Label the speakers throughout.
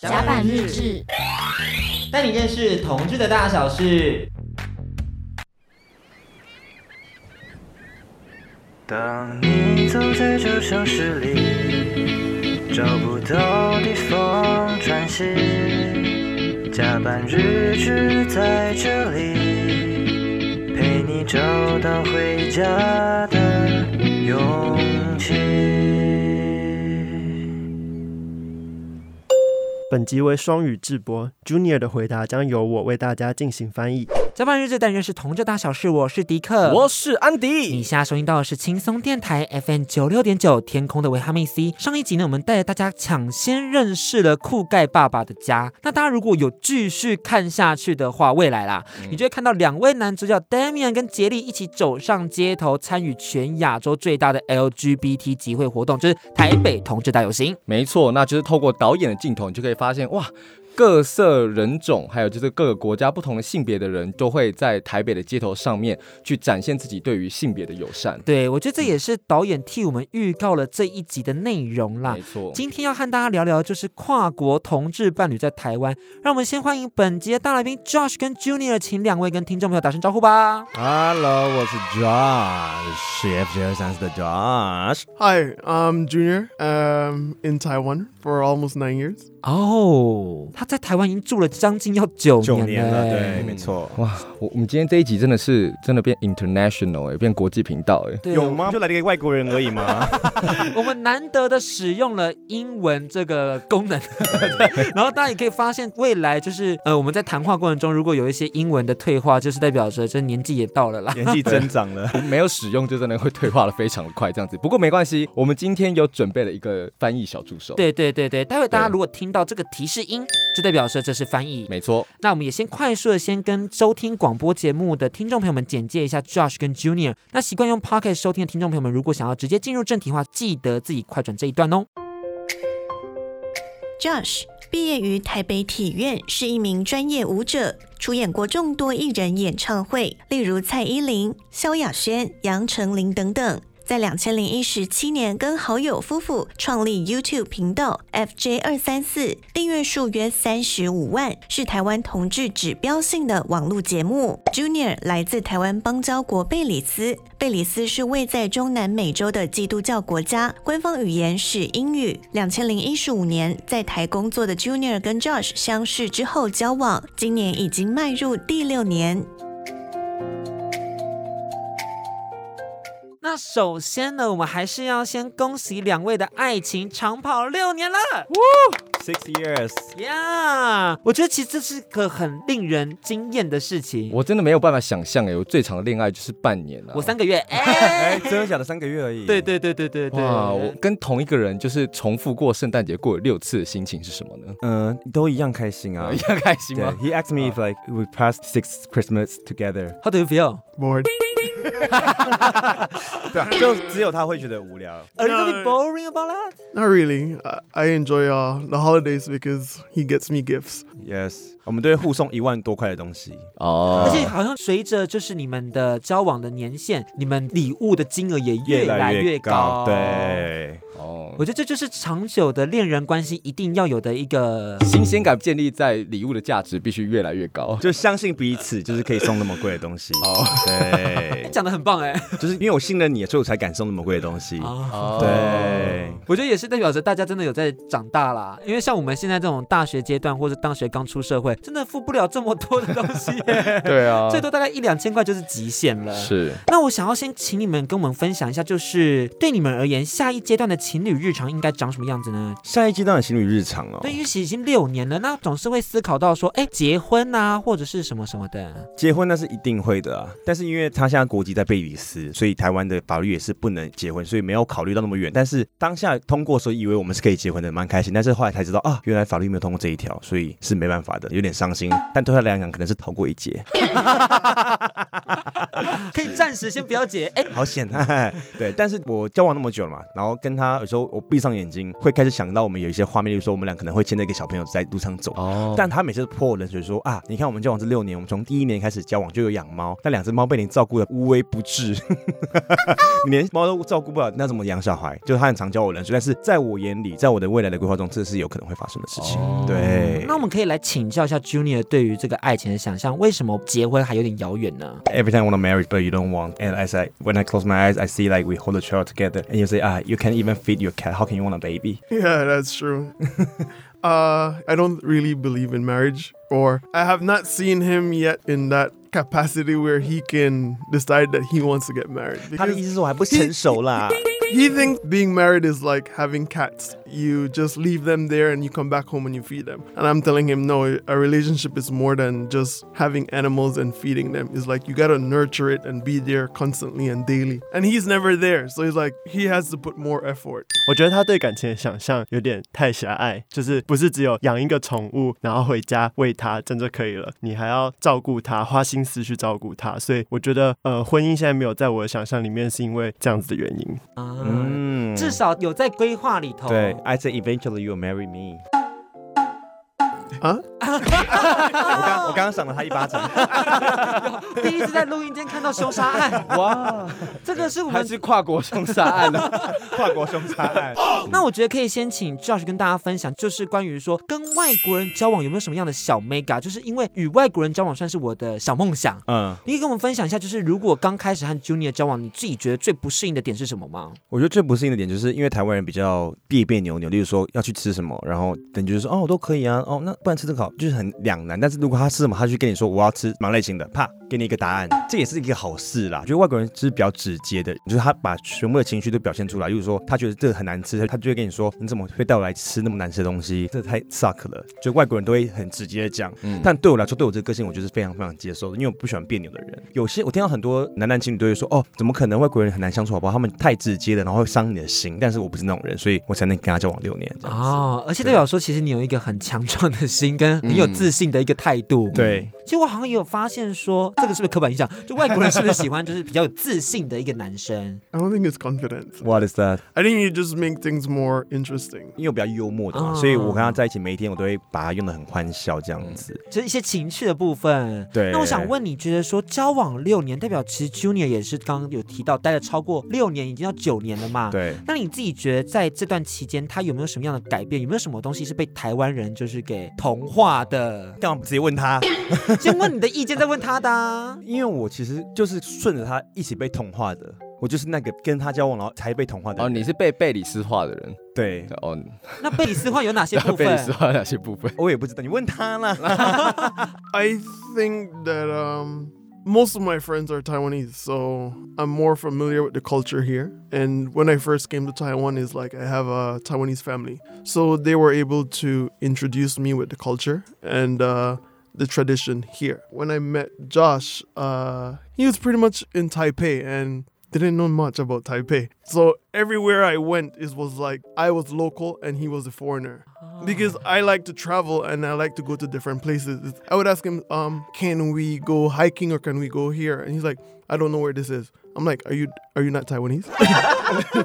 Speaker 1: 甲板日志，
Speaker 2: 带你认识同志的大小事。
Speaker 3: 当你走在这城市里，找不到地方喘息，甲板日志在这里，陪你找到回家的勇
Speaker 4: 本集为双语制播，Junior 的回答将由我为大家进行翻译。
Speaker 5: 甲板日志单元是同志大小事，我是迪克，
Speaker 6: 我是安迪。
Speaker 5: 你现在收听到的是轻松电台 FM 九六点九，天空的维哈命 C。上一集呢，我们带着大家抢先认识了酷盖爸爸的家。那大家如果有继续看下去的话，未来啦，嗯、你就会看到两位男主角 Damian 跟杰利一起走上街头，参与全亚洲最大的 LGBT 集会活动，就是台北同志大游行。
Speaker 6: 没错，那就是透过导演的镜头，你就可以。发现哇，各色人种，还有就是各个国家不同的性别的人，都会在台北的街头上面去展现自己对于性别的友善。
Speaker 5: 对，我觉得这也是导演替我们预告了这一集的内容啦。
Speaker 6: 没错，
Speaker 5: 今天要和大家聊聊就是跨国同志伴侣在台湾。让我们先欢迎本集的大来宾 Josh 跟 Junior，请两位跟听众朋友打声招呼吧。
Speaker 7: Hello，我是 Josh，CF 923的 Josh。
Speaker 8: Hi，I'm Junior，嗯、um,，in Taiwan for almost nine years。
Speaker 5: 哦，他在台湾已经住了将近要九
Speaker 7: 九年了，
Speaker 5: 年了
Speaker 7: 对，没错。
Speaker 6: 哇，我我们今天这一集真的是真的变 international 哎，变国际频道哎，
Speaker 7: 有吗？就来了一个外国人而已吗？
Speaker 5: 我们难得的使用了英文这个功能，然后大家也可以发现，未来就是呃，我们在谈话过程中，如果有一些英文的退化，就是代表着这年纪也到了啦，
Speaker 7: 年纪增长了，
Speaker 6: 没有使用就真的会退化的非常的快，这样子。不过没关系，我们今天有准备了一个翻译小助手。
Speaker 5: 对对对对，待会大家如果听到。到这个提示音，就代表说这是翻译，
Speaker 6: 没错。
Speaker 5: 那我们也先快速的先跟收听广播节目的听众朋友们简介一下 Josh 跟 Junior。那习惯用 Pocket 收听的听众朋友们，如果想要直接进入正题的话，记得自己快转这一段哦。
Speaker 1: Josh 毕业于台北体院，是一名专业舞者，出演过众多艺人演唱会，例如蔡依林、萧亚轩、杨丞琳等等。在两千零一十七年，跟好友夫妇创立 YouTube 频道 FJ 二三四，订阅数约三十五万，是台湾同志指标性的网络节目。Junior 来自台湾邦交国贝里斯，贝里斯是位在中南美洲的基督教国家，官方语言是英语。两千零一十五年在台工作的 Junior 跟 Josh 相识之后交往，今年已经迈入第六年。
Speaker 5: 那首先呢，我们还是要先恭喜两位的爱情长跑六年了
Speaker 7: ，Six
Speaker 5: years，yeah！我觉得其实这是个很令人惊艳的事情。
Speaker 6: 我真的没有办法想象哎，我最长的恋爱就是半年了，
Speaker 5: 我三个月，哎，
Speaker 7: 哎，真的假的？三个月而已。
Speaker 5: 对对对对对对。
Speaker 6: 哇，我跟同一个人就是重复过圣诞节过了六次的心情是什么呢？
Speaker 7: 嗯，都一样开心啊，
Speaker 6: 一样开心吗
Speaker 7: ？He asked me if like we passed six Christmas together.
Speaker 5: How do you feel?
Speaker 8: Bored.
Speaker 7: 对啊，就只有他会觉得无聊。
Speaker 5: Are you really boring about that?
Speaker 8: Not really. I enjoy uh, the holidays because he gets me gifts.
Speaker 7: Yes. 我们都会互送一万多块的东西
Speaker 6: 哦，
Speaker 5: 而且好像随着就是你们的交往的年限，你们礼物的金额也越来越高。
Speaker 7: 对，
Speaker 6: 哦，
Speaker 5: 我觉得这就是长久的恋人关系一定要有的一个
Speaker 6: 新鲜感，建立在礼物的价值必须越来越高，
Speaker 7: 就相信彼此，就是可以送那么贵的东西。哦，对，
Speaker 5: 讲的很棒哎，
Speaker 7: 就是因为我信任你，所以我才敢送那么贵的东西。哦，对，
Speaker 5: 我觉得也是代表着大家真的有在长大啦，因为像我们现在这种大学阶段或者大学刚出社会。真的付不了这么多的东西，
Speaker 6: 对啊，
Speaker 5: 最多大概一两千块就是极限了。
Speaker 6: 是，
Speaker 5: 那我想要先请你们跟我们分享一下，就是对你们而言，下一阶段的情侣日常应该长什么样子呢？
Speaker 7: 下一阶段的情侣日常哦，
Speaker 5: 对，因为其实已经六年了，那总是会思考到说，哎，结婚啊，或者是什么什么的。
Speaker 7: 结婚那是一定会的啊，但是因为他现在国籍在贝里斯，所以台湾的法律也是不能结婚，所以没有考虑到那么远。但是当下通过的时候，以为我们是可以结婚的，蛮开心。但是后来才知道啊，原来法律没有通过这一条，所以是没办法的，有点。伤心，但对他来讲可能是逃过一劫，
Speaker 5: 可以暂时先不要结。哎，
Speaker 7: 好险啊！对，但是我交往那么久了嘛，然后跟他有时候我我闭上眼睛会开始想到我们有一些画面，就是说我们俩可能会牵着一个小朋友在路上走。
Speaker 6: 哦，
Speaker 7: 但他每次泼我冷水说啊，你看我们交往这六年，我们从第一年开始交往就有养猫，那两只猫被你照顾的无微不至，你连猫都照顾不了，那怎么养小孩？就是他很常教我冷水，但是在我眼里，在我的未来的规划中，这是有可能会发生的事情。
Speaker 6: 哦、
Speaker 7: 对，
Speaker 5: 那我们可以来请教一下 Junior 对于这个爱情的想象，为什么结婚还有点遥远呢
Speaker 7: ？Every time I want to marry, but you don't want, and I say when I close my eyes, I see like we hold the child together, and you say ah, you can't even feed your cat, how can you want a baby?
Speaker 8: Yeah, that's true. uh, I don't really believe in marriage, or I have not seen him yet in that capacity where he can decide that he wants to get married.
Speaker 7: 他的意思是我还不成熟啦。
Speaker 8: He thinks being married is like having cats. You just leave them there and you come back home and you feed them. And I'm telling him, no, a relationship is more than just having animals and feeding them. It's like you gotta nurture it and be there constantly and daily. And he's never there. So he's like, he has to put more effort.
Speaker 4: 我觉得他对感情的想象有点太狭隘，就是不是只有养一个宠物，然后回家喂它，这样就可以了。你还要照顾它，花心思去照顾它。所以我觉得，呃，婚姻现在没有在我的想象里面，是因为这样子的原因。
Speaker 5: 啊，
Speaker 7: 嗯，
Speaker 5: 至少有在规划里头。
Speaker 7: 对，I say eventually you'll marry me。
Speaker 8: 啊？
Speaker 7: 我刚我刚刚赏了他一巴掌。
Speaker 5: 第一次在录音间看到凶杀案，
Speaker 6: 哇，
Speaker 5: 这个是我们
Speaker 6: 还是跨国凶杀案呢、啊？
Speaker 7: 跨国凶杀案。
Speaker 5: 那我觉得可以先请 Josh 跟大家分享，就是关于说跟外国人交往有没有什么样的小 mega，就是因为与外国人交往算是我的小梦想。
Speaker 7: 嗯，
Speaker 5: 你可以跟我们分享一下，就是如果刚开始和 Junior 交往，你自己觉得最不适应的点是什么吗？
Speaker 7: 我觉得最不适应的点就是因为台湾人比较别别扭扭，例如说要去吃什么，然后等就是说哦都可以啊，哦那不然吃这个好，就是很两难。但是如果他吃什么，他就跟你说我要吃什么类型的，啪，给你一个答案，这也是一个好事啦。觉得外国人就是比较直接的，就是他把全部的情绪都表现出来。就是说他觉得这个很难吃，他就会跟你说你怎么会带我来吃那么难吃的东西？这太 suck 了。就外国人都会很直接的讲。嗯，但对我来说，对我这个个性，我就是非常非常接受的，因为我不喜欢别扭的人。有些我听到很多男男情侣都会说，哦，怎么可能外国人很难相处好不好？他们太直接了，然后会伤你的心。但是我不是那种人，所以我才能跟他交往六年。
Speaker 5: 哦，而且代表说，其实你有一个很强壮的心，跟很有自信的一个态度。
Speaker 7: 对。
Speaker 5: 其实我好像也有发现说，这个是不是刻板印象？就外国人是不是喜欢就是比较有自信的一个男生
Speaker 8: ？I don't think it's confidence.
Speaker 7: What is that?
Speaker 8: I think you just make things more interesting.
Speaker 7: 因为我比较幽默的嘛，所以我跟他在一起，每一天我都会把他用的很欢笑这样子，
Speaker 5: 就是一些情趣的部分。
Speaker 7: 对。
Speaker 5: 那我想问你，觉得说交往六年，代表其实 Junior 也是刚刚有提到待了超过六年，已经要九年了嘛？
Speaker 7: 对。
Speaker 5: 那你自己觉得在这段期间，他有没有什么样的改变？有没有什么东西是被台湾人就是给同化的？
Speaker 7: 干嘛不直接问他？
Speaker 5: 先问你的意见。再问他的、啊，
Speaker 7: 因为我其实就是顺着他一起被同化的，我就是那个跟他交往然后才被同化的。
Speaker 6: 哦，你是被贝里斯化的人，
Speaker 7: 对，
Speaker 6: 哦，
Speaker 5: 那贝里斯化有哪些部分？
Speaker 6: 贝里斯化哪些部分？
Speaker 7: 我也不知道，你问他啦。
Speaker 8: I think that um most of my friends are Taiwanese, so I'm more familiar with the culture here. And when I first came to Taiwan, is like I have a Taiwanese family, so they were able to introduce me with the culture and. uh the tradition here. When I met Josh, uh, he was pretty much in Taipei and didn't know much about Taipei. So everywhere I went, it was like I was local and he was a foreigner. Because I like to travel and I like to go to different places. I would ask him, um, can we go hiking or can we go here? And he's like, I don't know where this is. I'm like, are you are you not Taiwanese?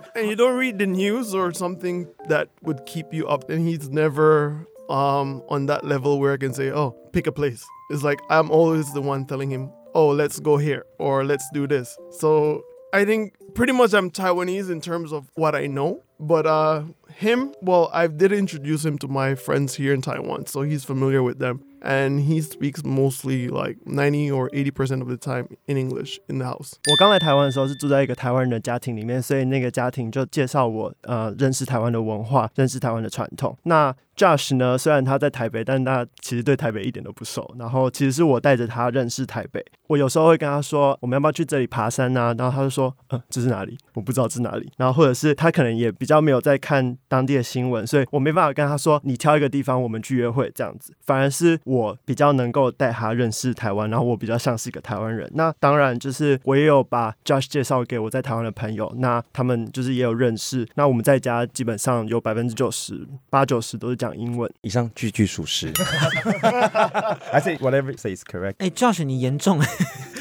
Speaker 8: and you don't read the news or something that would keep you up. And he's never um, on that level where I can say, oh, pick a place. It's like I'm always the one telling him, oh, let's go here or let's do this. So I think pretty much I'm Taiwanese in terms of what I know. But uh, him, well, I did introduce him to my friends here in Taiwan, so he's familiar with them. And he speaks mostly like 90 or 80% of the time in English in the house.
Speaker 4: 我刚来台湾的时候是住在一个台湾人的家庭里面，所以那个家庭就介绍我呃认识台湾的文化，认识台湾的传统。那 Josh 呢，虽然他在台北，但他其实对台北一点都不熟。然后其实是我带着他认识台北。我有时候会跟他说，我们要不要去这里爬山啊？然后他就说，嗯，这是哪里？我不知道这是哪里。然后或者是他可能也 比较没有在看当地的新闻，所以我没办法跟他说，你挑一个地方我们去约会这样子。反而是我比较能够带他认识台湾，然后我比较像是一个台湾人。那当然就是我也有把 Josh 介绍给我在台湾的朋友，那他们就是也有认识。那我们在家基本上有百分之九十八九十都是讲英文。
Speaker 7: 以上句句属实。I say whatever say is correct。
Speaker 5: 哎，Josh，你严重哎。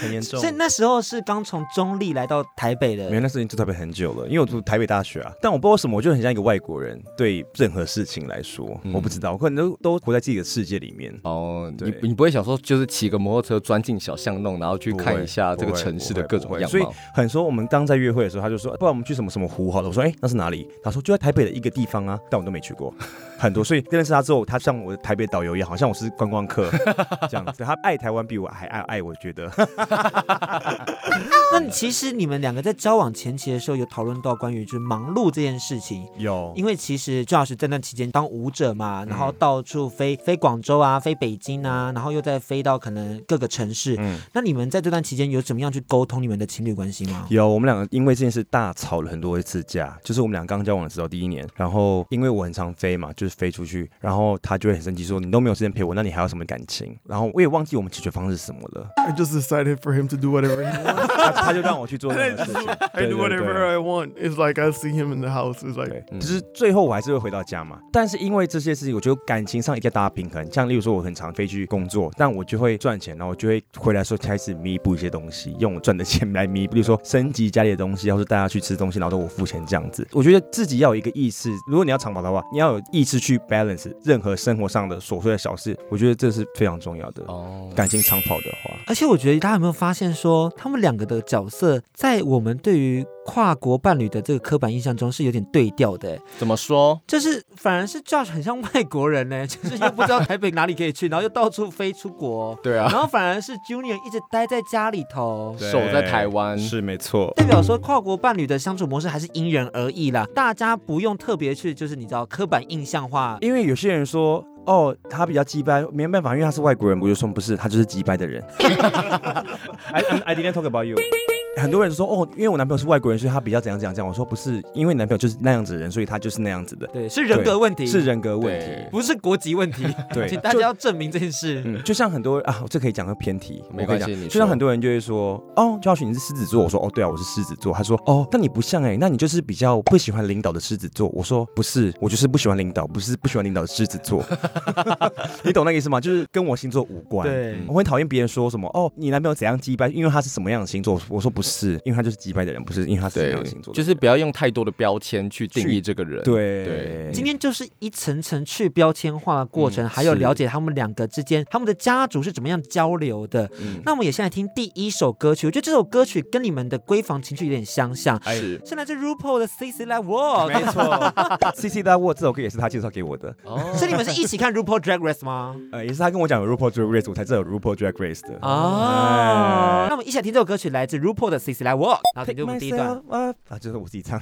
Speaker 7: 很严重。
Speaker 5: 所以那时候是刚从中立来到台北的
Speaker 7: 没，那事情住台北很久了，因为我住台北大学啊，但我不为什么，我就很像一个外国人，对任何事情来说，
Speaker 6: 嗯
Speaker 7: 我不知道，我可能都都活在自己的世界里面。
Speaker 6: 哦，
Speaker 7: 对
Speaker 6: 你你不会想说，就是骑个摩托车钻进小巷弄，然后去看一下这个城市的各种样
Speaker 7: 所以。很说我们刚在约会的时候，他就说，不然我们去什么什么湖好了。我说，哎、那是哪里？他说就在台北的一个地方啊，但我都没去过。很多，所以认识他之后，他像我的台北导游 一样，好像我是观光客这样子。他爱台湾比我还爱爱，我觉得。
Speaker 5: 那你其实你们两个在交往前期的时候，有讨论到关于就是忙碌这件事情。
Speaker 7: 有，
Speaker 5: 因为其实朱老师在那期间当舞者嘛，然后
Speaker 7: 嗯
Speaker 5: 到处飞，飞广州啊，飞北京啊，然后又再飞到可能各个城市。
Speaker 7: 嗯，
Speaker 5: 那你们在这段期间有怎么样去沟通你们的情侣关系吗？
Speaker 7: 有，我们两个因为这件事大吵了很多次架，就是我们俩刚交往的时候第一年，然后因为我很常飞嘛，就是飞出去，然后他就会很生气说你都没有时间陪我，那你还有什么感情？然后我也忘记我们解决方式是什么了
Speaker 8: ，I just decided for him to do whatever he wants.
Speaker 7: 他 他就让我去做
Speaker 8: I
Speaker 7: 何事情 对
Speaker 8: do whatever I want. It's like I see him in the house.
Speaker 7: 就是最后我还是会回到家嘛。但是因为这些事情，我觉得感情上一定要大家平衡。像例如说，我很常飞去工作，但我就会赚钱，然后我就会回来的时候开始弥补一些东西，用我赚的钱来弥补，比如说升级家里的东西，或是带他去吃东西，然后都我付钱这样子。我觉得自己要有一个意识，如果你要长跑的话，你要有意识去 balance 任何生活上的琐碎的小事，我觉得这是非常重要的。
Speaker 6: 哦，
Speaker 7: 感情长跑的话，
Speaker 5: 而且我觉得大家有没有发现说，他们两个的角色在我们对于跨国伴侣的这个刻板印象中是有点对调的，
Speaker 6: 怎么说？
Speaker 5: 就是反而是 Josh 很像外国人呢，就是又不知道台北哪里可以去，然后又到处飞出国，
Speaker 6: 对啊，
Speaker 5: 然后反而是 Junior 一直待在家里头。
Speaker 6: 守在台湾
Speaker 7: 是没错。
Speaker 5: 代表说，跨国伴侣的相处模式还是因人而异啦，大家不用特别去，就是你知道刻板印象化。
Speaker 7: 因为有些人说，哦，他比较鸡掰，没办法，因为他是外国人，我就说不是，他就是鸡掰的人。I I didn't talk about you。很多人说，哦，因为我男朋友是外国人，所以他比较怎样怎样这样。我说不是，因为你男朋友就是那样子的人，所以他就是那样子的，
Speaker 5: 对，是人格问题，
Speaker 7: 是人格问
Speaker 6: 题。
Speaker 5: 不是国籍问题。
Speaker 7: 对
Speaker 5: 请大家要证明这件事。
Speaker 7: 嗯，就像很多啊，这可以讲个偏题，
Speaker 6: 没关系你说
Speaker 7: 我可以讲就像很多人就会说，哦，Josh 你是狮子座，我说哦，对啊，我是狮子座。他说，哦，那你不像哎、那你就是比较不喜欢领导的狮子座。我说不是，我就是不喜欢领导，不是不喜欢领导的狮子座。你懂那个意思吗？就是跟我星座无关。
Speaker 5: 对
Speaker 7: 我会讨厌别人说什么，哦，你男朋友怎样击败，因为他是什么样的星座。我说不是，因为他就是击败的人，不是因为他是什么
Speaker 6: 对
Speaker 7: 样的星座的。
Speaker 6: 就是不要用太多的标签去定义这个人。
Speaker 7: 对
Speaker 6: 对
Speaker 5: 今天就是一层层去标签化的过程，
Speaker 6: 嗯
Speaker 5: 还有了解他们两个之间，他们的家族是怎么样交流的。
Speaker 7: 嗯
Speaker 5: 那我们也先来听第一首歌曲，我觉得这首歌曲跟你们的闺房情趣有点相像，
Speaker 6: 是
Speaker 5: 是来自 RuPaul 的 CC Like Walk。
Speaker 7: 没错，C C 大沃这首歌也是他介绍给我的，
Speaker 6: 哦
Speaker 5: 所以你们是一起看 RuPaul Drag Race 吗？
Speaker 7: 呃，也是他跟我讲有 RuPaul Drag Race，我才知道有 RuPaul Drag Race 的。
Speaker 5: 哦，
Speaker 7: 哎
Speaker 5: 那我们一起来听这首歌曲，来自 RuPaul 的 CC Like Walk。然后听就我们第一段，
Speaker 7: Myself up 啊，就是我自己唱。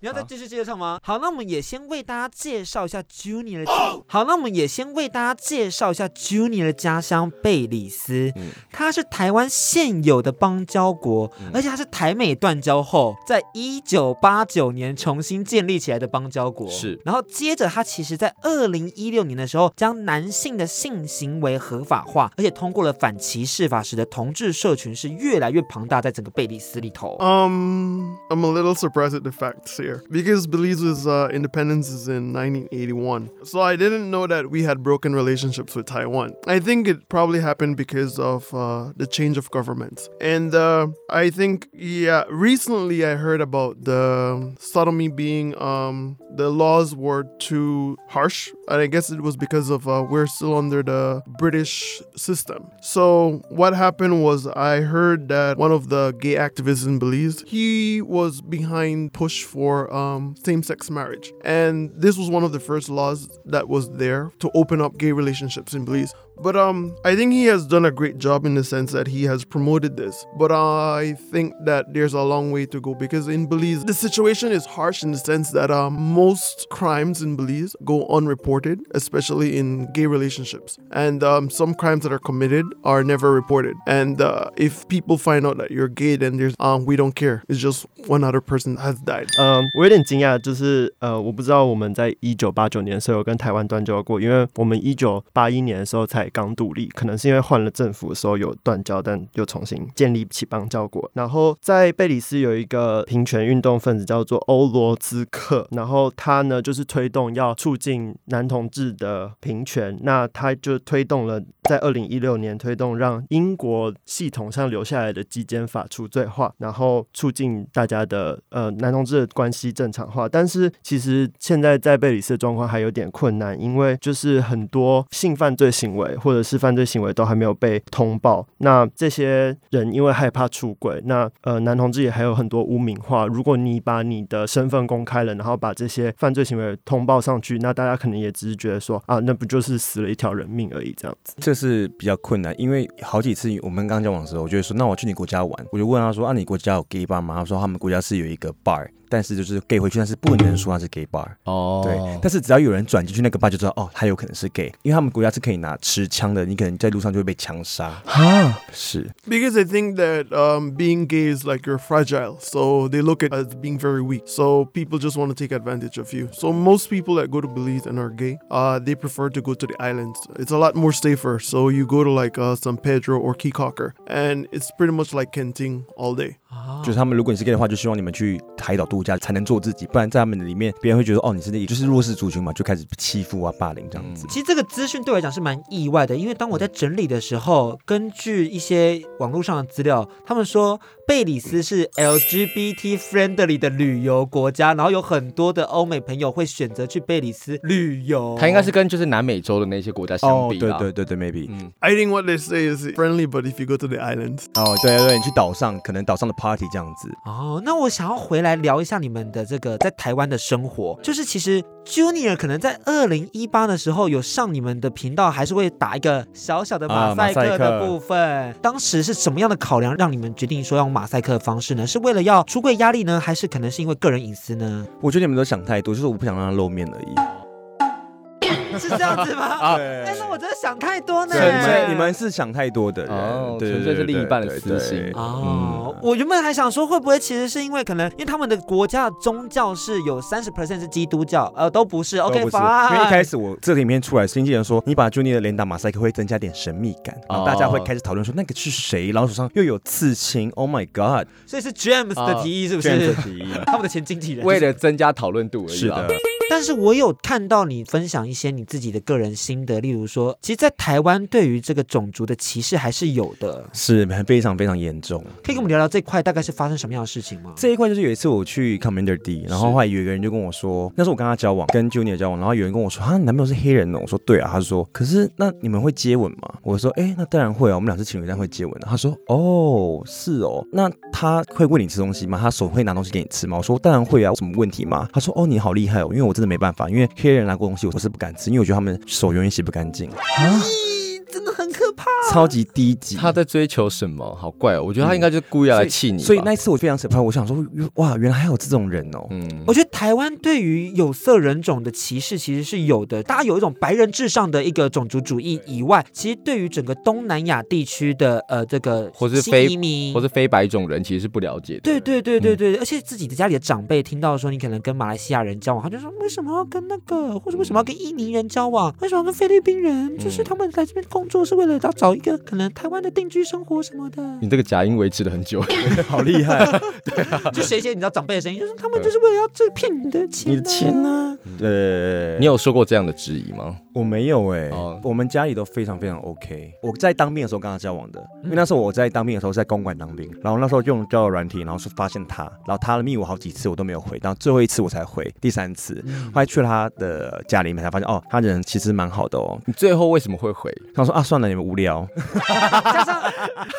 Speaker 5: 你要再继续接着唱吗？好，那我们也先为大家介绍一下 Junior 的。好，那我们也先为大家介绍一下 Junior 的家乡贝里斯。
Speaker 6: 嗯
Speaker 5: 它是台湾现有的邦交国，
Speaker 6: 嗯
Speaker 5: 而且它是台美断交后，在一九八九年重新建立起来的邦交国。
Speaker 6: 是
Speaker 5: 然后接着它其实在二零一六年的时候，将男性的性行为合法化，而且通过了反歧视法，使得同志社群是越来越庞大，在整个贝里斯里头。
Speaker 8: Um, I'm a little surprised at the facts here because Belize's uh, independence is in 1981. So I didn't know that we had broken relationships with Taiwan. I think it probably happened because of uh, the change of government. And uh, I think, yeah, recently I heard about the sodomy being, um, the laws were too harsh. And I guess it was because of uh, we're still under the British system. So what happened was I heard that one of the gay activists in Belize, he was behind push for um, same-sex marriage. And this was one of the first laws that was there to open up gay relationships in Belize. But um, I think he has done a great job in the sense that he has promoted this. But I think that there's a long way to go because in Belize, the situation is harsh in the sense that um, most crimes in Belize go unreported, especially in gay relationships. And um, some crimes that are committed are never reported. And uh, if people find out that you're gay, then there's um, we don't care. It's just one other person has died.
Speaker 4: 嗯，我有点惊讶，就是呃，我不知道我们在一九八九年的时候有跟台湾断交过，因为我们一九八一年的时候才 才刚独立，可能是因为换了政府的时候有断交，但又重新建立起邦交国。然后在贝里斯有一个平权运动分子叫做欧罗兹克，然后他呢就是推动要促进男同志的平权，那他就推动了在二零一六年推动让英国系统上留下来的基奸法除罪化，然后促进大家的呃男同志的关系正常化。但是其实现在在贝里斯的状况还有点困难，因为就是很多性犯罪行为或者是犯罪行为都还没有被通报。那这些人因为害怕出轨，那呃男同志也还有很多污名化。如果你把你的身份公开了，然后把这些犯罪行为通报上去，那大家可能也只是觉得说啊，那不就是死了一条人命而已这样子。
Speaker 7: 这是比较困难，因为好几次我们刚交往的时候，我就会说，那我去你国家玩，我就问他说啊，你国家有 gay bar 吗？他说他们国家是有一个 bar。但是就是 gay 回去，但是不能说他是 gay bar 哦。对，但是只要有人转进去那个 bar，就知道哦，他有可能是 gay，因为他们国家是可以拿持枪的，你可能在路上就会被枪杀。啊，是。
Speaker 8: Because I think that um, being gay is like you're fragile, so they look at as being very weak. So people just want to take advantage of you. So most people that go to Belize and are gay, uh, they prefer to go to the islands. It's a lot more safer. So you go to like uh, San Pedro or Kikocker, and it's pretty much like Kenting all day.
Speaker 7: 就是他们，如果你是 gay 的话，就希望你们去海岛 度假才能做自己，不然在他们里面，别人会觉得哦，你是那，也就是弱势族群嘛，就开始欺负啊、霸凌这样子。
Speaker 5: 其实这个资讯对我来讲是蛮意外的，因为当我在整理的时候，根据一些网络上的资料，他们说贝里斯是 LGBT friendly 的旅游国家，然后有很多的欧美朋友会选择去贝里斯旅游。
Speaker 6: 它应该是跟就是南美洲的那些国家相比
Speaker 7: 哦，对对对对，maybe。嗯
Speaker 8: ，I think what they say is friendly，but if you go to the islands，
Speaker 7: 哦，对对对，你去岛上，可能岛上的。Party 这样子
Speaker 5: 哦，那我想要回来聊一下你们的这个在台湾的生活，就是其实 Junior 可能在二零一八的时候有上你们的频道，还是会打一个小小的马赛克的部分。啊、当时是什么样的考量让你们决定说要用马赛克的方式呢？是为了要出柜压力呢，还是可能是因为个人隐私呢？
Speaker 7: 我觉得你们都想太多，就是我不想让他露面而已。
Speaker 5: 是这样子吗？啊，但是我真的想太多呢。
Speaker 7: 你们是想太多的人，对，
Speaker 6: 纯粹是另一半的私心。
Speaker 5: 哦，我原本还想说，会不会其实是因为可能，因为他们的国家的宗教是有三十 percent 是基督教，呃，都不是。OK。
Speaker 7: 因为一开始我这里面出来，经纪人说，你把 Junior 的脸打马赛克会增加点神秘感，然后大家会开始讨论说那个是谁，然后手上又有刺青。Oh my god！
Speaker 5: 所以是 James 的提议是不是
Speaker 7: ？James 的提议，
Speaker 5: 他们的前经纪人
Speaker 6: 为了增加讨论度而已。
Speaker 7: 是的。
Speaker 5: 但是我有看到你分享一些你自己的个人心得，例如说，其实，在台湾对于这个种族的歧视还是有的，
Speaker 7: 是非常非常严重。
Speaker 5: 可以跟我们聊聊这一块大概是发生什么样的事情吗？
Speaker 7: 这一块就是有一次我去 Commander D，然后后来有一个人就跟我说，那时候我跟他交往，跟 Junior 交往，然后有人跟我说，啊，男朋友是黑人哦？我说对啊，他说，可是那你们会接吻吗？我说，哎，那当然会啊，我们俩是情侣，但会接吻的。他说，哦，是哦，那他会喂你吃东西吗？他手会拿东西给你吃吗？我说当然会啊，有什么问题吗？他说，哦，你好厉害哦，因为我真的没办法，因为黑人拿过东西，我是不敢吃，因为我觉得他们手永远洗不干净。啊，超级低级。
Speaker 6: 他在追求什么？好怪哦！我觉得他应该就是故意要来气你，
Speaker 7: 嗯所。所以那一次我非常 surprise，我想说，哇，原来还有这种人哦。
Speaker 5: 嗯，我觉得台湾对于有色人种的歧视其实是有的。大家有一种白人至上的一个种族主义以外，其实对于整个东南亚地区的呃这个
Speaker 6: 或是非移民或是非白种人，其实是不了解的。
Speaker 5: 对对对对对，嗯、而且自己的家里的长辈听到说你可能跟马来西亚人交往，他就说为什么要跟那个，或者为什么要跟印尼人交往？为什么要跟菲律宾人？就是他们来这边工作是为了要找。找一个可能台湾的定居生活什么的，
Speaker 6: 你这个假音维持了很久，
Speaker 7: 好厉害。
Speaker 5: 对啊，就学一些你知道长辈的声音，就是他们就是为了要这骗你的钱，
Speaker 7: 你的钱呢？对，
Speaker 6: 你有受过这样的质疑吗？
Speaker 7: 我没有哎，我们家里都非常非常 OK。我在当兵的时候跟他交往的，因为那时候我在当兵的时候在公馆当兵，然后那时候用交友软体，然后是发现他，然后他密我好几次我都没有回，然后最后一次我才回，第三次后来去了他的家里面才发现哦，他人其实蛮好的哦。
Speaker 6: 你最后为什么会回？
Speaker 7: 他说啊，算了，你们无聊。
Speaker 5: 加上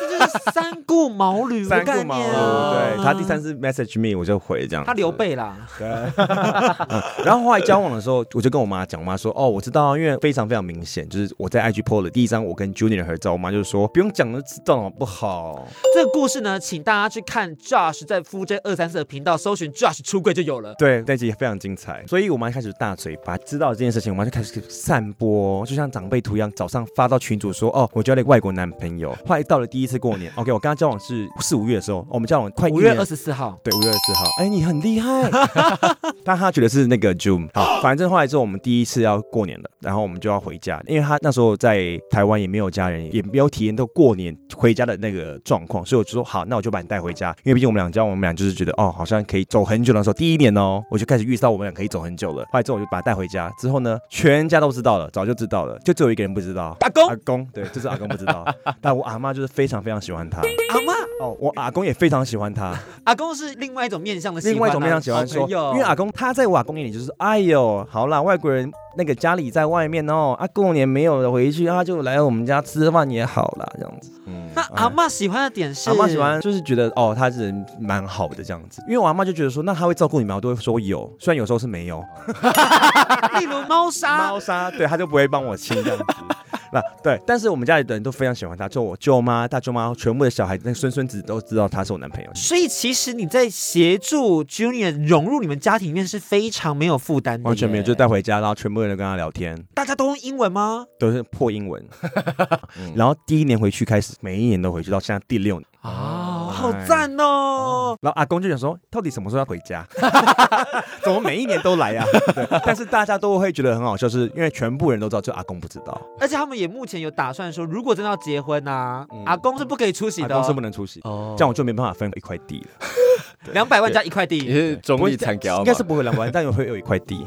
Speaker 5: 这就是三顾茅庐的 概念啊！
Speaker 7: 对，他第三次 message me 我就回这样。
Speaker 5: 他刘备啦。
Speaker 7: 对。然后后来交往的时候，我就跟我妈讲，我妈说：“哦，我知道，因为非常非常明显，就是我在 IG po 的第一张我跟 Junior 的合照，我妈就说不用讲了，知道好不好？”
Speaker 5: 这个故事呢，请大家去看 Josh 在夫 J 二三四的频道搜寻 Josh 出柜就有了。
Speaker 7: 对，那集也非常精彩。所以我妈开始大嘴巴，知道这件事情，我妈就开始散播，就像长辈图一样，早上发到群组说：“哦，我交了一个外国男朋友。”后来到了第一次过年，OK，我跟他交往是四五月的时候，我们交往快
Speaker 5: 五月二十四号，
Speaker 7: 对，五月二十四号。哎，你很厉害，但他觉得是那个 June。好，反正后来之后我们第一次要过年了，然后我们就要回家，因为他那时候在台湾也没有家人，也没有体验到过年回家的那个状况，所以我就说好，那我就把你带回家，因为毕竟我们俩家，我们俩就是觉得哦，好像可以走很久的时候，第一年哦，我就开始预示到我们俩可以走很久了。后来之后我就把他带回家，之后呢，全家都知道了，早就知道了，就只有一个人不知道，
Speaker 5: 阿公
Speaker 7: 阿公，对，就是阿公不知道，但我阿妈就是非常非常喜欢他，
Speaker 5: 阿妈
Speaker 7: 哦，我阿公也非常喜欢他。
Speaker 5: 阿公是另外一种面向的喜欢啊，
Speaker 7: 另外一种面向喜欢说，因为阿公他在我阿公眼里就是，哎呦，好啦，外国人那个家里在外面哦，啊过年没有回去，他就来我们家吃饭也好啦，这样子。嗯，
Speaker 5: 那阿妈喜欢的点是，
Speaker 7: 阿妈喜欢就是觉得哦，他人蛮好的这样子，因为我阿妈就觉得说，那他会照顾你吗？我都会说有，虽然有时候是没有，
Speaker 5: 例如猫砂，
Speaker 7: 猫砂，对，他就不会帮我清这样子。那对，但是我们家里的人都非常喜欢他，就我舅妈、大舅妈，全部的小孩、那孙孙子都知道他是我男朋友。
Speaker 5: 所以其实你在协助 Junior 融入你们家庭里面是非常没有负担的，
Speaker 7: 完全没有，就带回家，然后全部人都跟他聊天。
Speaker 5: 大家都用英文吗？
Speaker 7: 都是破英文。然后第一年回去开始，每一年都回去，到现在第六年。
Speaker 5: 哦，好赞哦！
Speaker 7: 然后阿公就想说，到底什么时候要回家？怎么每一年都来呀？对，但是大家都会觉得很好笑，是因为全部人都知道，就阿公不知道。
Speaker 5: 而且他们也目前有打算说，如果真的要结婚啊，阿公是不可以出席的，
Speaker 7: 阿公是不能出席，这样我就没办法分一块地了。
Speaker 5: 两百万加一块地，
Speaker 6: 也是中立参加，
Speaker 7: 应该是不会两百万，但会有一块地。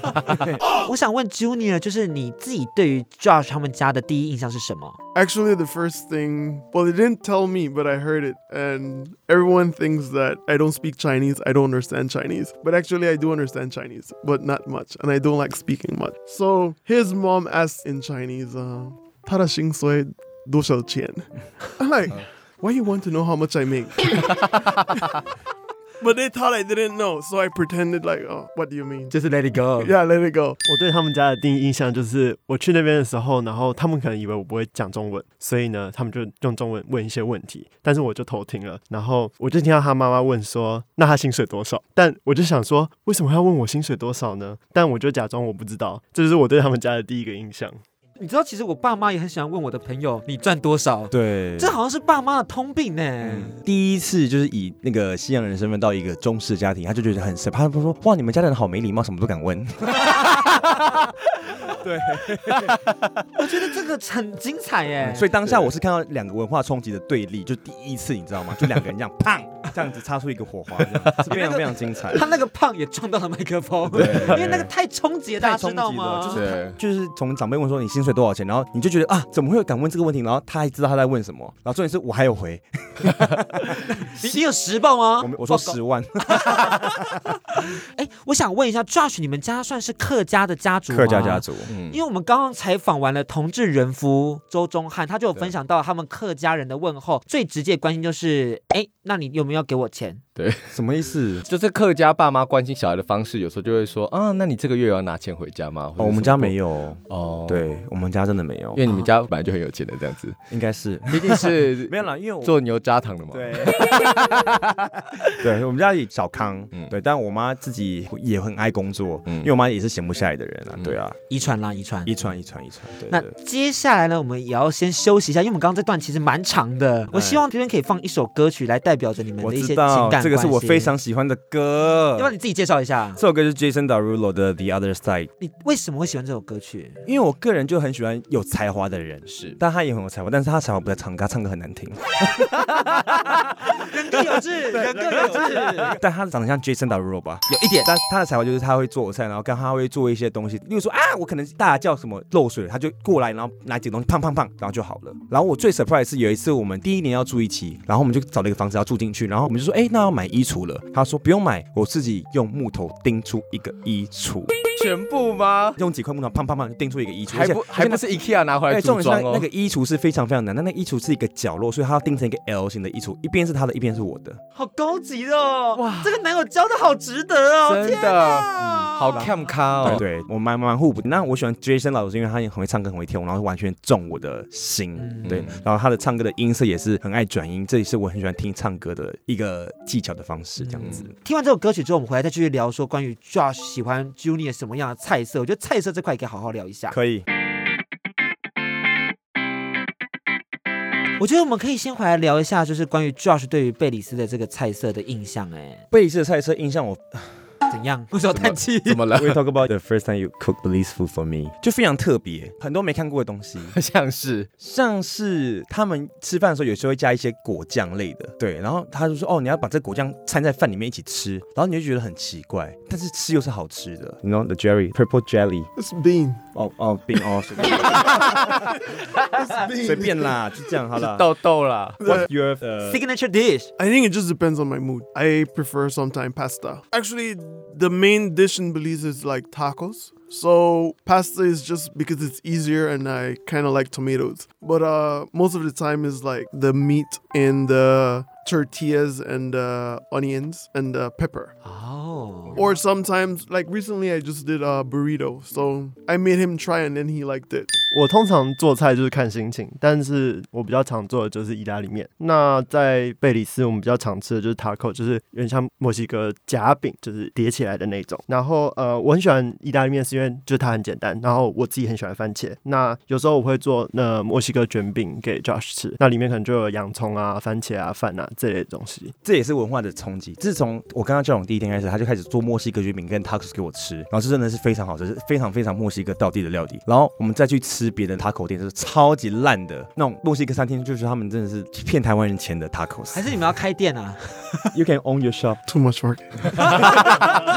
Speaker 5: 我想问 Junior，就是你自己对于 Josh 他们家的第一印象是什么
Speaker 8: ？Actually, the first thing, well, they didn't tell me, but I heard it, and everyone thinks that I don't speak Chinese, I don't understand Chinese, but actually I do understand Chinese, but not much, and I don't like speaking much. So his mom asked in Chinese, uh, 他的薪水多少钱? I'm like, why you want to know how much I make? But they thought I didn't know, so I pretended like, oh, what do you mean?
Speaker 5: 就是 let it go.
Speaker 8: Yeah, let it go.
Speaker 4: 我对他们家的第一印象就是，我去那边的时候，然后他们可能以为我不会讲中文，所以呢，他们就用中文问一些问题，但是我就偷听了，然后我就听到他妈妈问说，那他薪水多少？但我就想说，为什么要问我薪水多少呢？但我就假装我不知道，这就是我对他们家的第一个印象。
Speaker 5: 你知道，其实我爸妈也很喜欢问我的朋友，你赚多少？
Speaker 7: 对，
Speaker 5: 这好像是爸妈的通病呢、
Speaker 7: 嗯。第一次就是以那个西洋人身份到一个中式家庭，他就觉得很神，他不说哇，你们家的人好没礼貌，什么都敢问。对，
Speaker 5: 我觉得这个很精彩耶、嗯。
Speaker 7: 所以当下我是看到两个文化冲击的对立，就第一次你知道吗？就两个人这样 胖这样子擦出一个火花，是非常非常精彩。
Speaker 5: 他那个胖也撞到了麦克风，对，因为那个太冲击了，大家知道吗？
Speaker 7: 就是就是从长辈问说你薪水多少钱，然后你就觉得啊，怎么会有敢问这个问题？然后他还知道他在问什么，然后重点是我还有回，
Speaker 5: 你 你有实报吗？
Speaker 7: 我我说十万。
Speaker 5: 哎，我想问一下，Josh，你们家算是客家的家族吗？
Speaker 7: 客家家族，
Speaker 5: 嗯，因为我们刚刚采访完了同志人夫周宗汉，他就有分享到他们客家人的问候，最直接关心就是，哎，那你有没有给我钱？
Speaker 6: 对，
Speaker 7: 什么意思？
Speaker 6: 就是客家爸妈关心小孩的方式，有时候就会说啊，那你这个月要拿钱回家吗？
Speaker 7: 哦，我们家没有。
Speaker 6: 哦，
Speaker 7: 对我们家真的没有，
Speaker 6: 因为你们家本来就很有钱的这样子，
Speaker 7: 应该是，
Speaker 6: 毕竟是
Speaker 7: 没有啦，因为我
Speaker 6: 做牛轧糖的嘛。
Speaker 7: 对，对我们家里小康，嗯，对，但我妈自己也很爱工作，嗯，因为我妈也是闲不下来的人啊，对啊，
Speaker 5: 遗传啦，遗传，
Speaker 7: 遗传，遗传，遗传。对，
Speaker 5: 那接下来呢，我们也要先休息一下，因为我们刚刚这段其实蛮长的，我希望这边可以放一首歌曲来代表着你们的一些情感，
Speaker 7: 这个是我非常喜欢的歌，
Speaker 5: 要不然你自己介绍一下。
Speaker 7: 这首歌是 Jason Derulo 的《The Other Side》。
Speaker 5: 你为什么会喜欢这首歌曲？
Speaker 7: 因为我个人就很喜欢有才华的人，是，但他也很有才华，但是他才华不在唱歌，他唱歌很难听。
Speaker 5: 人各有志，人各有志。
Speaker 7: 但他长得像 Jason Derulo 吧？
Speaker 5: 有一点，
Speaker 7: 但他的才华就是他会做菜，然后跟他会做一些东西，例如说啊，我可能大叫什么漏水，他就过来，然后拿几个东西，胖胖胖，然后就好了。然后我最 surprise 是有一次我们第一年要住一起，然后我们就找了一个房子要住进去，然后我们就说，哎，那买衣橱了。他说不用买，我自己用木头钉出一个衣橱。
Speaker 6: 全部吗？
Speaker 7: 用几块木头，砰砰砰，钉出一个衣橱，
Speaker 6: 还不还不是 IKEA 拿回来组装哦。
Speaker 7: 那个衣橱是非常非常难，但那个衣橱是一个角落，所以它要钉成一个 L 型的衣橱，一边是他的，一边是我的。
Speaker 5: 好高级哦！哇，这个男友教的好值得哦，
Speaker 6: 真的，好看咖哦。
Speaker 7: 对，我蛮蛮互补。那我喜欢 Jason 老师，因为他也很会唱歌，很会跳舞，然后完全中我的心。对，然后他的唱歌的音色也是很爱转音，这也是我很喜欢听唱歌的一个技巧的方式。这样子。
Speaker 5: 听完这首歌曲之后，我们回来再继续聊说关于 Josh 喜欢 Junior 什么样的菜色。我觉得菜色这块可以好好聊一下。
Speaker 7: 可以。
Speaker 5: 我觉得我们可以先回来聊一下，就是关于 Josh 对于贝里斯的这个菜色的印象。哎，
Speaker 7: 贝里斯的菜色印象我，
Speaker 5: 怎样？为什么叹气？
Speaker 6: 怎么了
Speaker 7: ？We talk about the first time you cook Belize food for me，就非常特别，很多没看过的东西，
Speaker 6: 像是
Speaker 7: 像是他们吃饭的时候有时候会加一些果酱类的，对，然后他就说哦，你要把这果酱掺在饭里面一起吃，然后你就觉得很奇怪，但是吃又是好吃的。You know the jelly, purple jelly。
Speaker 8: It's bean.
Speaker 7: 哦哦，冰哦，随便，随便啦，就这样好了。
Speaker 6: 豆豆啦。
Speaker 7: What's your uh,
Speaker 5: Signature dish。
Speaker 8: I think it just depends on my mood. I prefer sometimes pasta. Actually, the main dish in Belize is like tacos. So pasta is just because it's easier and I kind of like tomatoes. But uh, most of the time is like the meat and the tortillas and uh, onions and uh, pepper.
Speaker 5: Oh.
Speaker 8: Or sometimes, like recently, I just did a burrito. So I made him try and then he liked it.
Speaker 4: 我通常做菜就是看心情，但是我比较常做的就是意大利面。那在贝里斯，我们比较常吃的就是 taco，就是有点像墨西哥夹饼，就是叠起来的那种。然后呃，我很喜欢意大利面，是因为就它很简单。然后我自己很喜欢番茄。那有时候我会做那墨西哥卷饼给 Josh 吃，那里面可能就有洋葱啊、番茄啊、饭啊这类的东西。
Speaker 7: 这也是文化的冲击。自从我跟他交往第一天开始，他就开始做墨西哥卷饼跟 tacos 给我吃，然后这真的是非常好吃，是非常非常墨西哥道地的料理。然后我们再去吃别的 taco 店，就是超级烂的那种墨西哥餐厅，就是他们真的是骗台湾人钱的 tacos。
Speaker 5: 还是你们要开店啊
Speaker 7: ？You can own your
Speaker 8: shop，Too much work.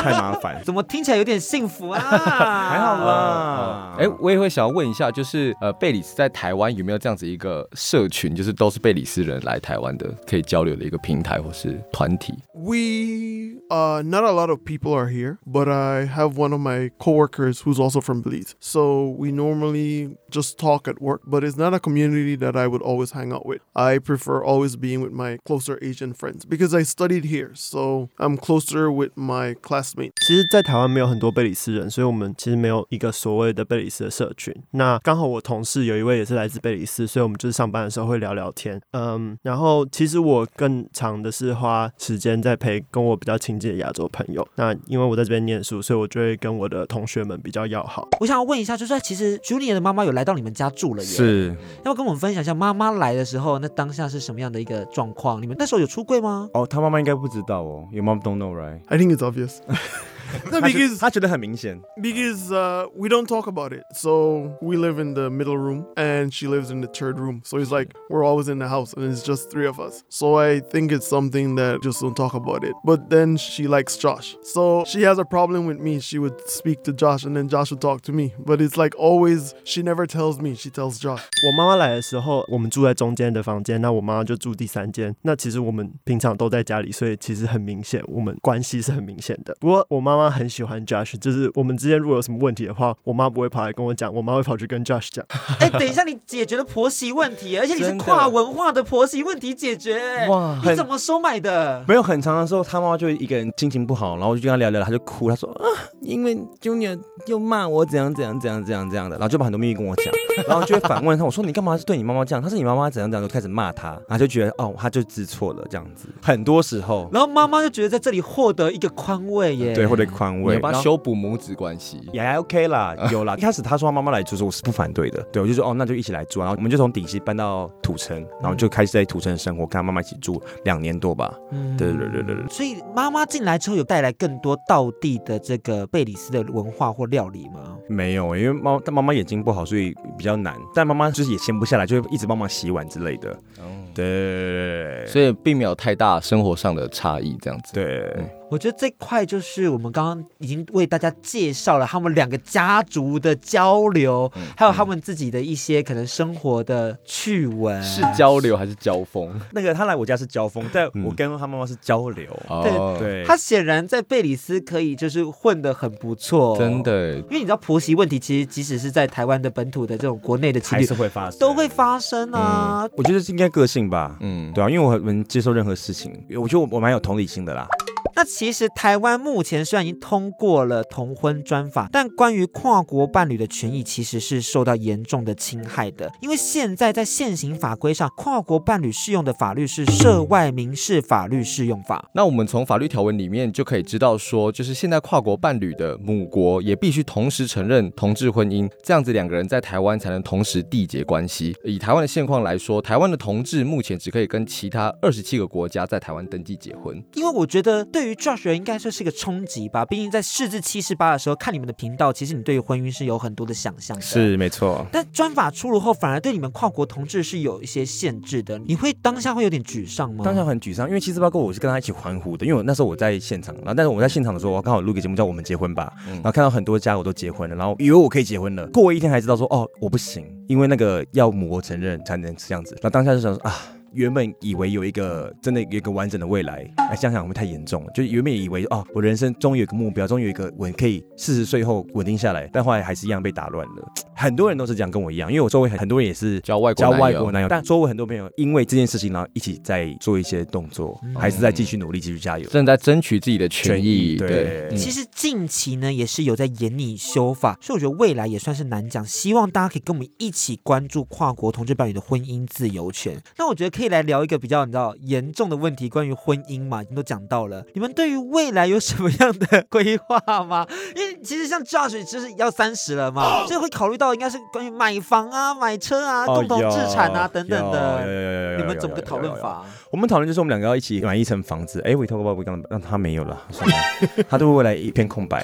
Speaker 7: 太麻烦。
Speaker 5: 怎么听起来有点幸福啊？
Speaker 7: 还好啦，
Speaker 6: 哎、我也会想要问一下，就是呃，贝里斯在台湾有没有这样子一个社群，就是都是贝里斯人来台湾的，可以交流的一个平台或是团体
Speaker 8: ？We, uh, not a lot of people are here, but I have one of my coworkers who's also from Belize. So we normally just talk at work, but it's not a community that I would always hang out with. I prefer always being with my closer Asian friends because I studied here. So I'm closer with my classmates.
Speaker 4: 其实，在台湾没有很多贝里斯人，所以我们其实没有一个所谓的贝里斯的社群。那刚好我同事有一位也是来自贝里斯，所以我们就是上班的时候会聊聊天。嗯，然后其实我更长的是花时间在陪跟我比较亲近的亚洲朋友。那因为我在这边念书，所以我就会跟我的同学们比较要好。
Speaker 5: 我想要问一下，就是其实 Julia 的妈妈有来到你们家住了耶，
Speaker 7: 是
Speaker 5: 要不要跟我们分享一下妈妈来的时候，那当下是什么样的一个状况？你们那时候有出柜吗？
Speaker 7: 哦，他妈妈应该不知道哦，Your mom don't know
Speaker 8: right？I think it's obvious. no,
Speaker 7: 他觉
Speaker 8: because
Speaker 7: 他觉得很明显。
Speaker 8: because uh, we don't talk about it. So we live in the middle room, and she lives in the third room. So it's like we're always in the house, and it's just three of us. So I think it's something that just don't talk about it. But then she likes Josh, so she has a problem with me. She would speak to Josh, and then Josh would talk to me. But it's like always, she never tells me. She tells Josh.
Speaker 4: 我妈妈来的时候，我们住在中间的房间，那我妈妈就住第三间。那其实我们平常都在家里，所以其实很明显，我们关系是很明显的。不过我妈妈 很喜欢 Josh，就是我们之间如果有什么问题的话，我妈不会跑来跟我讲，我妈会跑去跟 Josh 讲。
Speaker 5: 哎，等一下，你解决了婆媳问题，而且你是跨文化的婆媳问题解决，
Speaker 7: 哇
Speaker 5: 你怎么收买的？
Speaker 7: 没有很长的时候，他妈妈就一个人心情不好，然后我就跟他聊聊，他就哭，他说啊，因为 Junior 又骂我怎样怎样怎样怎样怎样的，然后就把很多秘密跟我讲，然后就会反问他，我说你干嘛是对你妈妈这样？他说你妈妈怎样怎样，就开始骂他，然后就觉得哦，他就知错了这样子。很多时候，
Speaker 5: 然后妈妈就觉得在这里获得一个宽慰耶，
Speaker 7: 对，或者宽慰，
Speaker 6: 你要帮他修补母子关系。
Speaker 7: 也还 OK 啦，有啦。一开始他说他妈妈来住，我是不反对的，对我就说哦，那就一起来住，然后我们就从顶溪搬到土城，然后就开始在土城生活，跟他妈妈一起住两年多吧。
Speaker 5: 嗯
Speaker 7: 对对对对对。
Speaker 5: 所以妈妈进来之后，有带来更多道地的这个贝里斯的文化或料理吗？
Speaker 7: 没有，因为妈但妈妈眼睛不好，所以比较难。但妈妈就是也闲不下来，就会一直帮忙洗碗之类的。
Speaker 6: 哦，
Speaker 7: 对，
Speaker 6: 所以并没有太大生活上的差异，这样子。
Speaker 7: 对，
Speaker 5: 我觉得这块就是我们刚刚已经为大家介绍了他们两个家族的交流，
Speaker 6: 嗯
Speaker 5: 还有他们自己的一些可能生活的趣闻。
Speaker 6: 是交流还是交锋？
Speaker 7: 那个他来我家是交锋，但我跟他妈妈是交流。
Speaker 6: 哦，
Speaker 7: 对，
Speaker 5: 他显然在贝里斯可以就是混得很不错，
Speaker 6: 真。的
Speaker 5: 因为你知道婆媳问题，其实即使是在台湾的本土的这种国内的情侣
Speaker 7: 还是会发生，
Speaker 5: 都会发生啊。
Speaker 7: 我觉得是应该个性吧。
Speaker 6: 嗯，
Speaker 7: 对啊，因为我很能接受任何事情，我觉得我我蛮有同理心的啦。
Speaker 5: 那其实台湾目前虽然已经通过了同婚专法，但关于跨国伴侣的权益其实是受到严重的侵害的。因为现在在现行法规上，跨国伴侣适用的法律是《涉外民事法律适用法》。
Speaker 6: 那我们从法律条文里面就可以知道说，就是现在跨国伴侣的母国也必须同时承认同志婚姻，这样子两个人在台湾才能同时缔结关系。以台湾的现况来说，台湾的同志目前只可以跟其他二十七个国家在台湾登记结婚。
Speaker 5: 因为我觉得对于 Josh 人应该说是个冲击吧。毕竟在四至七十八的时候看你们的频道，其实你对于婚姻是有很多的想象的。
Speaker 7: 是没错。
Speaker 5: 但专法出炉后，反而对你们跨国同志是有一些限制的。你会当下会有点沮丧吗？
Speaker 7: 当下很沮丧，因为七十八跟我是跟他一起欢呼的，因为我那时候我在现场，然后但是我在现场的时候，我刚好录个节目叫《我们结婚吧》，嗯、然后看到很多家我都结婚了，然后以为我可以结婚了。过一天才知道说哦，我不行，因为那个要母国承认才能这样子。然后当下就想说啊。原本以为有一个真的有一个完整的未来，哎，想想会不会太严重了？就原本以为哦，我人生终于有个目标，终于有一个稳可以四十岁后稳定下来，但后来还是一样被打乱了。很多人都是这样跟我一样，因为我周围很很多人也是
Speaker 6: 交外国
Speaker 7: 交外国男友，但周围很多朋友因为这件事情，然后一起在做一些动作，嗯、还是在继续努力，继续加油，
Speaker 6: 正在争取自己的权益。
Speaker 5: 对，其实近期呢也是有在研拟修法，所以我觉得未来也算是难讲。希望大家可以跟我们一起关注跨国同志伴侣的婚姻自由权。那我觉得可以来聊一个比较你知道严重的问题，关于婚姻嘛，已经都讲到了。你们对于未来有什么样的规划吗？因为其实像 Josh 就是要三十了嘛，所以会考虑到应该是关于买房啊、买车啊、共同置产啊等等的。你们怎么个讨论法？
Speaker 7: 我们讨论就是我们两个要一起买一层房子。哎，we talk about we 刚让他没有了，算了，他对未来一片空白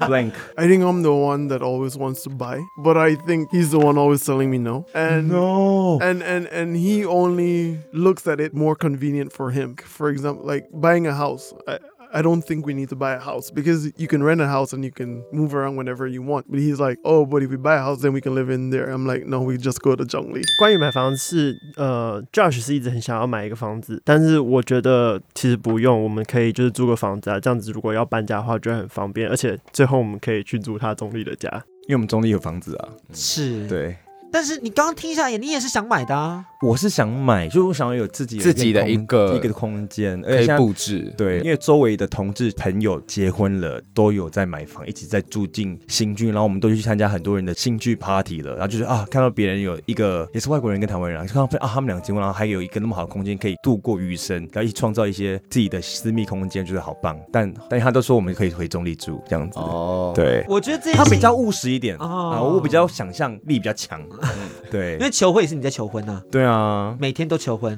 Speaker 7: ，blank。
Speaker 8: I think I'm the one that always wants to buy, but I think he's the one always telling me no. And
Speaker 7: no.
Speaker 8: And and and he only looks at it more convenient for him. For example, like buying a house. I, I don't think we need to buy a house because you can rent a house and you can move around whenever you want. But he's like, oh, but if we buy a house, then we can live in there. I'm like, no, we just go to Zhongli.
Speaker 4: 关于买房子是，呃，Josh 是一直很想要买一个房子，但是我觉得其实不用，我们可以就是租个房子啊，这样子如果要搬家的话就很方便，而且最后我们可以去租他中坜的家，
Speaker 7: 因为我们中坜有房子啊。
Speaker 5: 是，
Speaker 7: 对。
Speaker 5: 但是你刚刚听下来，你也是想买的啊？
Speaker 7: 我是想买，就是我想要有自己
Speaker 6: 自己的一个
Speaker 7: 一个空间，
Speaker 6: 可以布置。
Speaker 7: 对，因为周围的同志朋友结婚了，都有在买房，一起在住进新居，然后我们都去参加很多人的新居 party 了，然后就是啊，看到别人有一个也是外国人跟台湾人，看到啊他们两个结婚，然后还有一个那么好的空间可以度过余生，然后一起创造一些自己的私密空间，就是好棒。但但他都说我们可以回中立住这样子哦。对，
Speaker 5: 我觉得这
Speaker 7: 他比较务实一点啊，我比较想象力比较强。对。
Speaker 5: 因为求婚也是你在求婚啊？
Speaker 7: 对啊，
Speaker 5: 每天都求婚。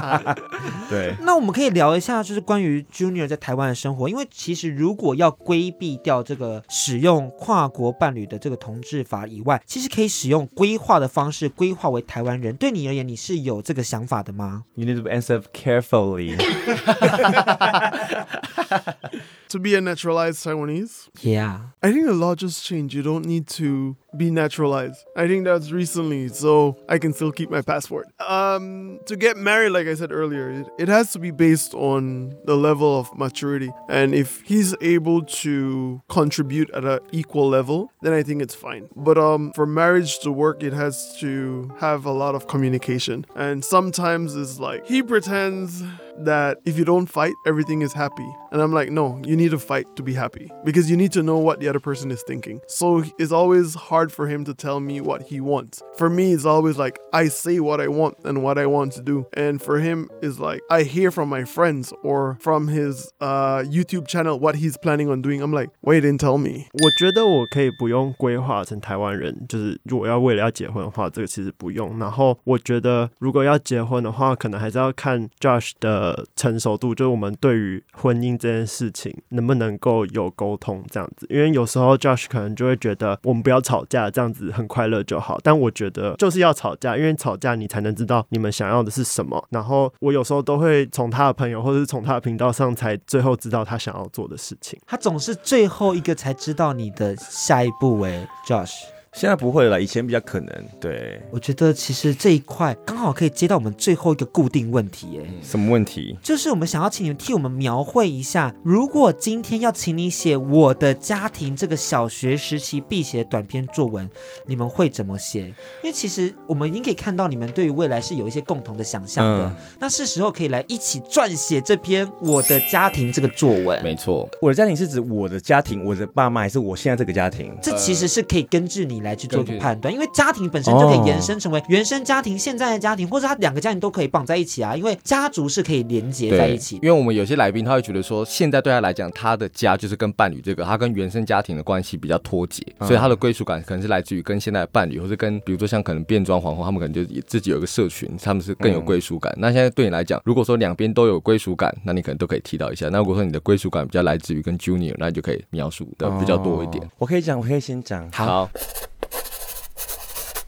Speaker 7: 对，
Speaker 5: 那我们可以聊一下，就是关于 Junior 在台湾的生活。因为其实如果要规避掉这个使用跨国伴侣的这个同志法以外，其实可以使用规划的方式规划为台湾人。对你而言，你是有这个想法的吗
Speaker 7: ？You need to answer carefully.
Speaker 8: To be a naturalized Taiwanese?
Speaker 5: Yeah.
Speaker 8: I think the law just changed. You don't need to be naturalized. I think that's recently, so I can still keep my passport. Um, to get married, like I said earlier, it, it has to be based on the level of maturity. And if he's able to contribute at an equal level, then I think it's fine. But um, for marriage to work, it has to have a lot of communication. And sometimes it's like he pretends that if you don't fight, everything is happy. And I'm like, no, you need to fight to be happy because you need to know what the other person is thinking. So it's always hard for him to tell me what he wants. For me, it's always like I say what I want and what I want to do. And for him, is like I hear from my friends or from his uh, YouTube channel what he's planning on doing. I'm like, wait, didn't tell me.
Speaker 4: 我觉得我可以不用规划成台湾人，就是如果要为了要结婚的话，这个其实不用。然后我觉得如果要结婚的话，可能还是要看 Josh 的。 成熟度就是我们对于婚姻这件事情能不能够有沟通这样子，因为有时候 Josh 可能就会觉得我们不要吵架，这样子很快乐就好。但我觉得就是要吵架，因为吵架你才能知道你们想要的是什么。然后我有时候都会从他的朋友或者是从他的频道上才最后知道他想要做的事情。
Speaker 5: 他总是最后一个才知道你的下一步，诶，Josh。
Speaker 7: 现在不会了，以前比较可能。对，
Speaker 5: 我觉得其实这一块刚好可以接到我们最后一个固定问题，哎，
Speaker 7: 什么问题？
Speaker 5: 就是我们想要请你们替我们描绘一下，如果今天要请你写我的家庭这个小学时期必写的短篇作文，你们会怎么写？因为其实我们已经可以看到你们对于未来是有一些共同的想象的，嗯、那是时候可以来一起撰写这篇我的家庭这个作文。
Speaker 7: 没错，我的家庭是指我的家庭，我的爸妈，还是我现在这个家庭？
Speaker 5: 这其实是可以根据你。你来去做一个判断，因为家庭本身就可以延伸成为原生家庭、现在的家庭，或者他两个家庭都可以绑在一起啊，因为家族是可以连接在一起。
Speaker 6: 因为我们有些来宾他会觉得说，现在对他来讲，他的家就是跟伴侣这个，他跟原生家庭的关系比较脱节，所以他的归属感可能是来自于跟现在的伴侣，或者跟比如说像可能变装皇后，他们可能就自己有一个社群，他们是更有归属感。那现在对你来讲，如果说两边都有归属感，那你可能都可以提到一下。那如果说你的归属感比较来自于跟 Junior，那你就可以描述的比较多一点。
Speaker 7: 我可以讲，我可以先讲。
Speaker 6: 好。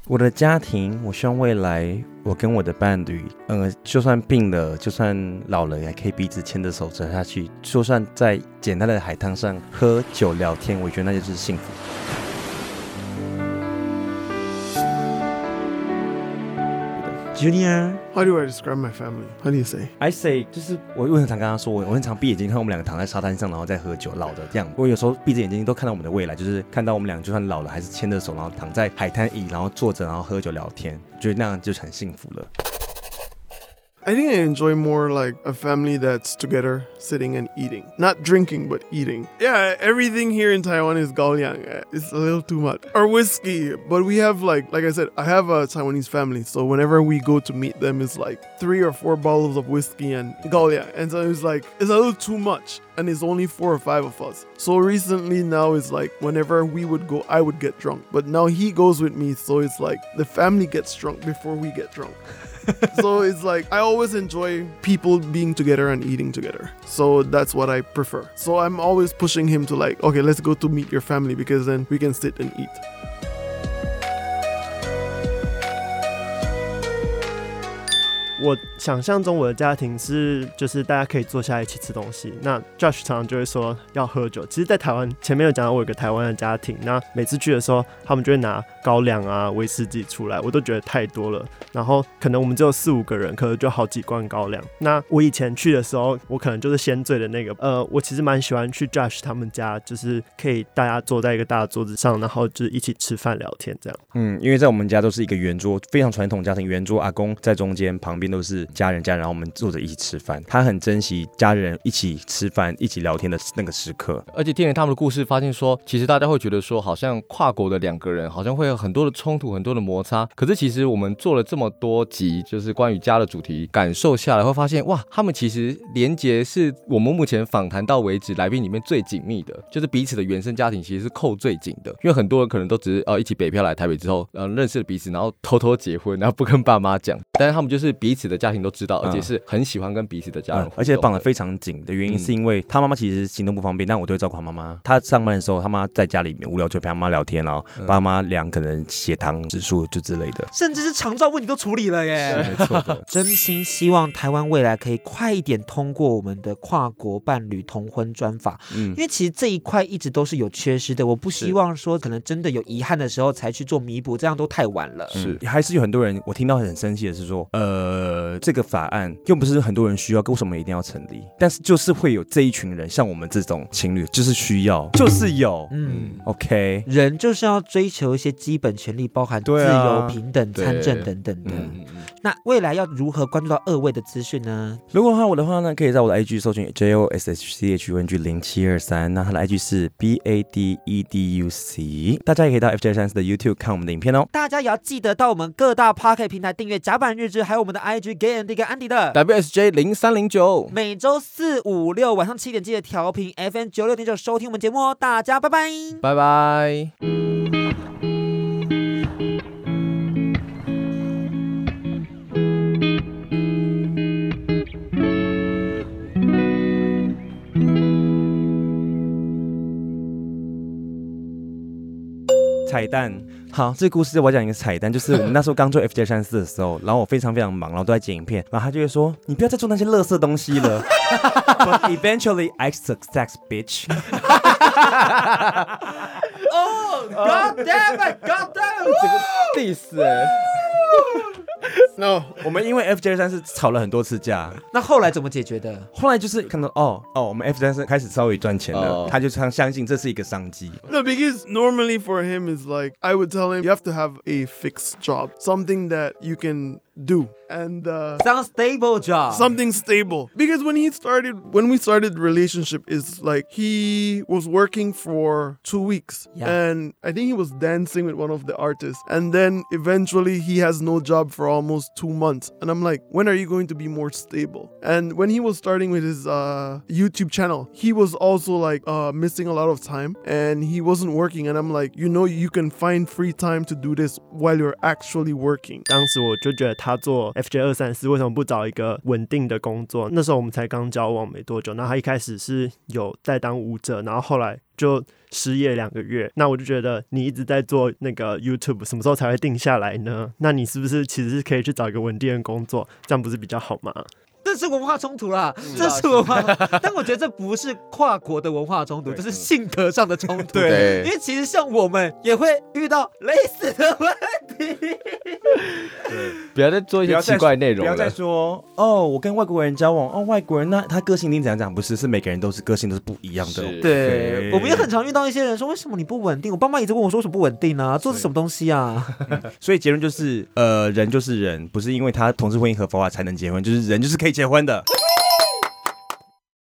Speaker 7: 我的家庭，我希望未来我跟我的伴侣，呃，就算病了，就算老了，也可以彼此牵着手走下去。就算在简单的海滩上喝酒聊天，我觉得那就是幸福。Junior。
Speaker 8: How do I describe my family? How do you say?
Speaker 7: I say 就是我我很常跟他说，我我很常闭眼睛看我们两个躺在沙滩上，然后在喝酒，老的这样。我有时候闭着眼睛都看到我们的未来，就是看到我们两个就算老了，还是牵着手，然后躺在海滩椅，然后坐着，然后喝酒聊天，觉得那样就很幸福了。
Speaker 8: I think I enjoy more like a family that's together, sitting and eating. Not drinking, but eating. Yeah, everything here in Taiwan is gaoliang. It's a little too much. Or whiskey. But we have like, like I said, I have a Taiwanese family. So whenever we go to meet them, it's like three or four bottles of whiskey and gaoliang. And so it's like, it's a little too much. And it's only four or five of us. So recently now it's like, whenever we would go, I would get drunk. But now he goes with me. So it's like the family gets drunk before we get drunk. so it's like I always enjoy people being together and eating together. So that's what I prefer. So I'm always pushing him to like, okay, let's go to meet your family because then we can sit and eat.
Speaker 4: 我想象中我的家庭是，就是大家可以坐下一起吃东西。那 Josh 常常就会说要喝酒。其实，在台湾前面有讲到，我有个台湾的家庭，那每次去的时候，他们就会拿高粱啊、威士忌出来，我都觉得太多了。然后可能我们只有四五个人，可能就好几罐高粱。那我以前去的时候，我可能就是先醉的那个。呃，我其实蛮喜欢去 Josh 他们家，就是可以大家坐在一个大桌子上，然后就是一起吃饭聊天这样。
Speaker 7: 嗯，因为在我们家都是一个圆桌，非常传统家庭，圆桌，阿公在中间，旁边。都是家人家人，然后我们坐着一起吃饭。他很珍惜家人一起吃饭、一起聊天的那个时刻。
Speaker 6: 而且听了他们的故事，发现说，其实大家会觉得说，好像跨国的两个人，好像会有很多的冲突、很多的摩擦。可是其实我们做了这么多集，就是关于家的主题，感受下来会发现，哇，他们其实连结是我们目前访谈到为止来宾里面最紧密的，就是彼此的原生家庭其实是扣最紧的。因为很多人可能都只是呃一起北漂来台北之后，呃认识了彼此，然后偷偷结婚，然后不跟爸妈讲。但是他们就是彼此的家庭都知道，而且是很喜欢跟彼此的家人、嗯嗯，
Speaker 7: 而且绑得非常紧的原因是因为他妈妈其实行动不方便，但我都会照顾他妈妈。他上班的时候，他妈在家里面无聊就陪他妈聊天，然后爸妈量可能血糖指数就之类的，
Speaker 5: 甚至是肠照问题都处理了耶。
Speaker 7: 是没错的，
Speaker 5: 真心希望台湾未来可以快一点通过我们的跨国伴侣同婚专法，嗯，因为其实这一块一直都是有缺失的。我不希望说可能真的有遗憾的时候才去做弥补，这样都太晚了。
Speaker 7: 是，还是有很多人我听到很生气的是说，呃，这个法案又不是很多人需要，为什么一定要成立？但是就是会有这一群人，像我们这种情侣，就是需要，就是有，嗯，OK，
Speaker 5: 人就是要追求一些基本权利，包含自由、平等、参政等等的。那未来要如何关注到二位的资讯呢？
Speaker 7: 如果的话，我的话呢，可以在我的 IG 搜寻 J O S H C H U N G 零七二三，那他的 IG 是 B A D E D U C。大家也可以到 F J 三四的 YouTube 看我们的影片哦。
Speaker 5: 大家也要记得到我们各大 Podcast 平台订阅甲板日志，还有我们的 IG Gay Andy 跟 Andy 的
Speaker 6: WSJ 零三零九。
Speaker 5: 每周四、五、六晚上七点记得调频 F N 九六点九收听我们节目哦。大家拜拜，
Speaker 6: 拜拜。
Speaker 7: 彩蛋，好，这个故事我讲一个彩蛋，就是我们那时候刚做 FJ 三四的时候，然后我非常非常忙，然后都在剪影片，然后他就会说，你不要再做那些垃圾东西了。But eventually I success, bitch.
Speaker 5: Oh God damn it, God damn it！
Speaker 6: 这个 diss 哎。
Speaker 7: No，我们因为 FJ 三是吵了很多次架，
Speaker 5: 那后来怎么解决的？
Speaker 7: 后来就是看到哦哦，我们 FJ 三是开始稍微赚钱了，oh. 他就相相信这是一个商机。
Speaker 8: No, because normally for him is like I would tell him you have to have a fixed job, something that you can do. And uh,
Speaker 5: Sounds stable job.
Speaker 8: something stable because when he started when we started the relationship is like he was working for two weeks
Speaker 5: Yeah.
Speaker 8: and i think he was dancing with one of the artists and then eventually he has no job for almost two months and i'm like when are you going to be more stable and when he was starting with his uh, youtube channel he was also like uh, missing a lot of time and he wasn't working and i'm like you know you can find free time to do this while you're actually working
Speaker 4: 当时我就觉得 他做 FJ 二三四为什么不找一个稳定的工作？那时候我们才刚交往没多久，那他一开始是有在当舞者，然后后来就失业两个月。那我就觉得你一直在做那个 YouTube，什么时候才会定下来呢？那你是不是其实是可以去找一个稳定的工作，这样不是比较好吗？
Speaker 5: 这是文化冲突啦，这是文化，但我觉得这不是跨国的文化冲突，这是性格上的冲突。
Speaker 6: 对
Speaker 5: 因为其实像我们也会遇到类似的问题。
Speaker 6: 不要再做一些奇怪内容
Speaker 7: 不要再。说哦，我跟外国人交往哦，外国人那他个性一定怎样讲？不是，是每个人都是个性都是不一样的。
Speaker 5: 对，我们也很常遇到一些人说，为什么你不稳定？我爸妈一直问我说，为什么不稳定啊？做的是什么东西啊？
Speaker 7: 所以结论就是，呃，人就是人，不是因为他同事婚姻合法化才能结婚，就是人就是可以结婚的。